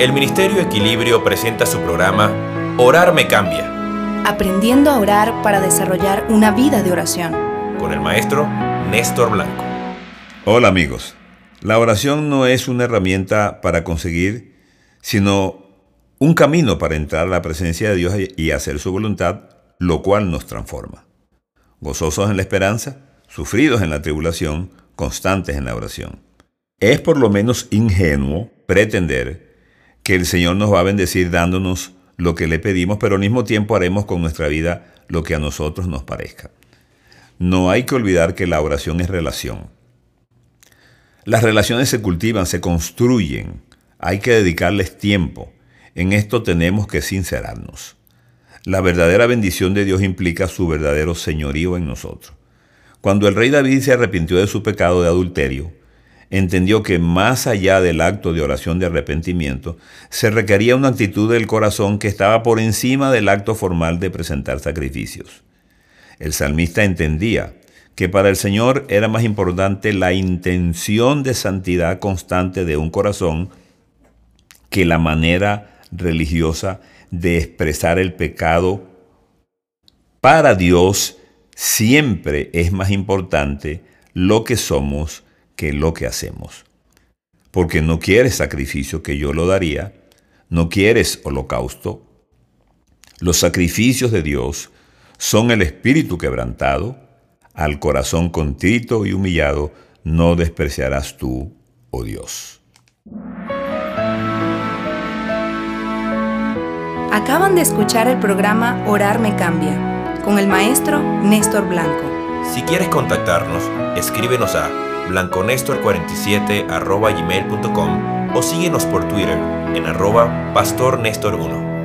El Ministerio Equilibrio presenta su programa Orar me cambia. Aprendiendo a orar para desarrollar una vida de oración. Con el maestro Néstor Blanco. Hola amigos. La oración no es una herramienta para conseguir, sino un camino para entrar a la presencia de Dios y hacer su voluntad, lo cual nos transforma. Gozosos en la esperanza, sufridos en la tribulación, constantes en la oración. Es por lo menos ingenuo pretender que el Señor nos va a bendecir dándonos lo que le pedimos, pero al mismo tiempo haremos con nuestra vida lo que a nosotros nos parezca. No hay que olvidar que la oración es relación. Las relaciones se cultivan, se construyen, hay que dedicarles tiempo. En esto tenemos que sincerarnos. La verdadera bendición de Dios implica su verdadero señorío en nosotros. Cuando el rey David se arrepintió de su pecado de adulterio, entendió que más allá del acto de oración de arrepentimiento, se requería una actitud del corazón que estaba por encima del acto formal de presentar sacrificios. El salmista entendía que para el Señor era más importante la intención de santidad constante de un corazón que la manera religiosa de expresar el pecado. Para Dios siempre es más importante lo que somos que lo que hacemos. Porque no quieres sacrificio que yo lo daría, no quieres holocausto. Los sacrificios de Dios son el espíritu quebrantado, al corazón contrito y humillado no despreciarás tú, oh Dios. Acaban de escuchar el programa Orar me cambia con el maestro Néstor Blanco. Si quieres contactarnos, escríbenos a blanconestor47 gmail.com o síguenos por Twitter en arroba pastornestor1.